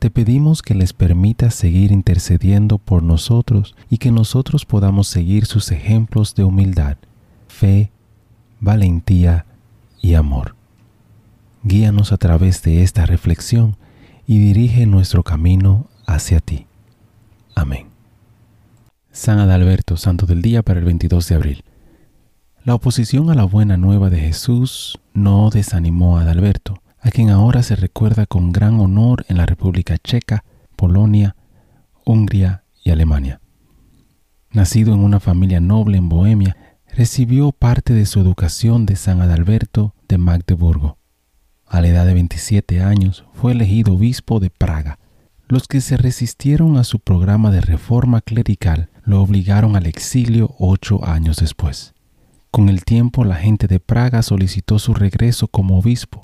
Te pedimos que les permitas seguir intercediendo por nosotros y que nosotros podamos seguir sus ejemplos de humildad, fe, valentía y amor. Guíanos a través de esta reflexión y dirige nuestro camino hacia ti. Amén. San Adalberto, Santo del Día para el 22 de abril. La oposición a la buena nueva de Jesús no desanimó a Adalberto a quien ahora se recuerda con gran honor en la República Checa, Polonia, Hungría y Alemania. Nacido en una familia noble en Bohemia, recibió parte de su educación de San Adalberto de Magdeburgo. A la edad de 27 años fue elegido obispo de Praga. Los que se resistieron a su programa de reforma clerical lo obligaron al exilio ocho años después. Con el tiempo la gente de Praga solicitó su regreso como obispo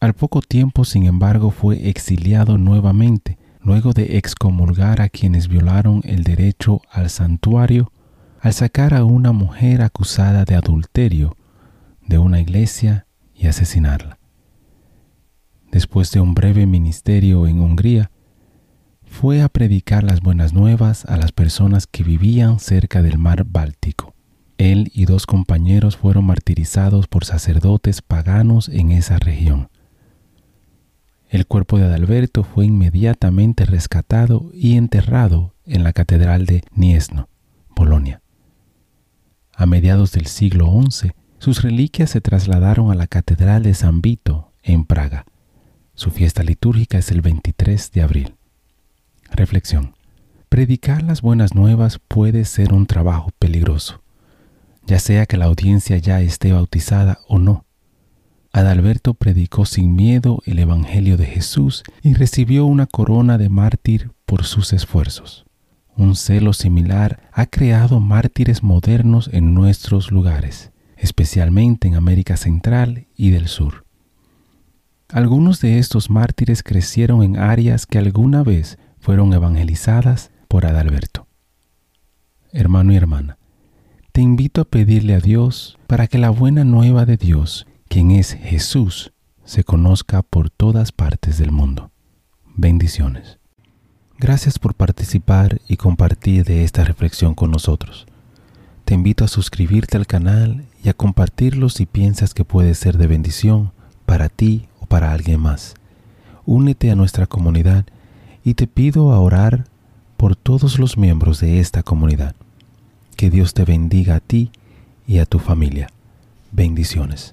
al poco tiempo, sin embargo, fue exiliado nuevamente, luego de excomulgar a quienes violaron el derecho al santuario al sacar a una mujer acusada de adulterio de una iglesia y asesinarla. Después de un breve ministerio en Hungría, fue a predicar las buenas nuevas a las personas que vivían cerca del mar Báltico. Él y dos compañeros fueron martirizados por sacerdotes paganos en esa región. El cuerpo de Adalberto fue inmediatamente rescatado y enterrado en la Catedral de Niesno, Polonia. A mediados del siglo XI, sus reliquias se trasladaron a la Catedral de San Vito, en Praga. Su fiesta litúrgica es el 23 de abril. Reflexión. Predicar las buenas nuevas puede ser un trabajo peligroso, ya sea que la audiencia ya esté bautizada o no. Adalberto predicó sin miedo el Evangelio de Jesús y recibió una corona de mártir por sus esfuerzos. Un celo similar ha creado mártires modernos en nuestros lugares, especialmente en América Central y del Sur. Algunos de estos mártires crecieron en áreas que alguna vez fueron evangelizadas por Adalberto. Hermano y hermana, te invito a pedirle a Dios para que la buena nueva de Dios quien es Jesús, se conozca por todas partes del mundo. Bendiciones. Gracias por participar y compartir de esta reflexión con nosotros. Te invito a suscribirte al canal y a compartirlo si piensas que puede ser de bendición para ti o para alguien más. Únete a nuestra comunidad y te pido a orar por todos los miembros de esta comunidad. Que Dios te bendiga a ti y a tu familia. Bendiciones.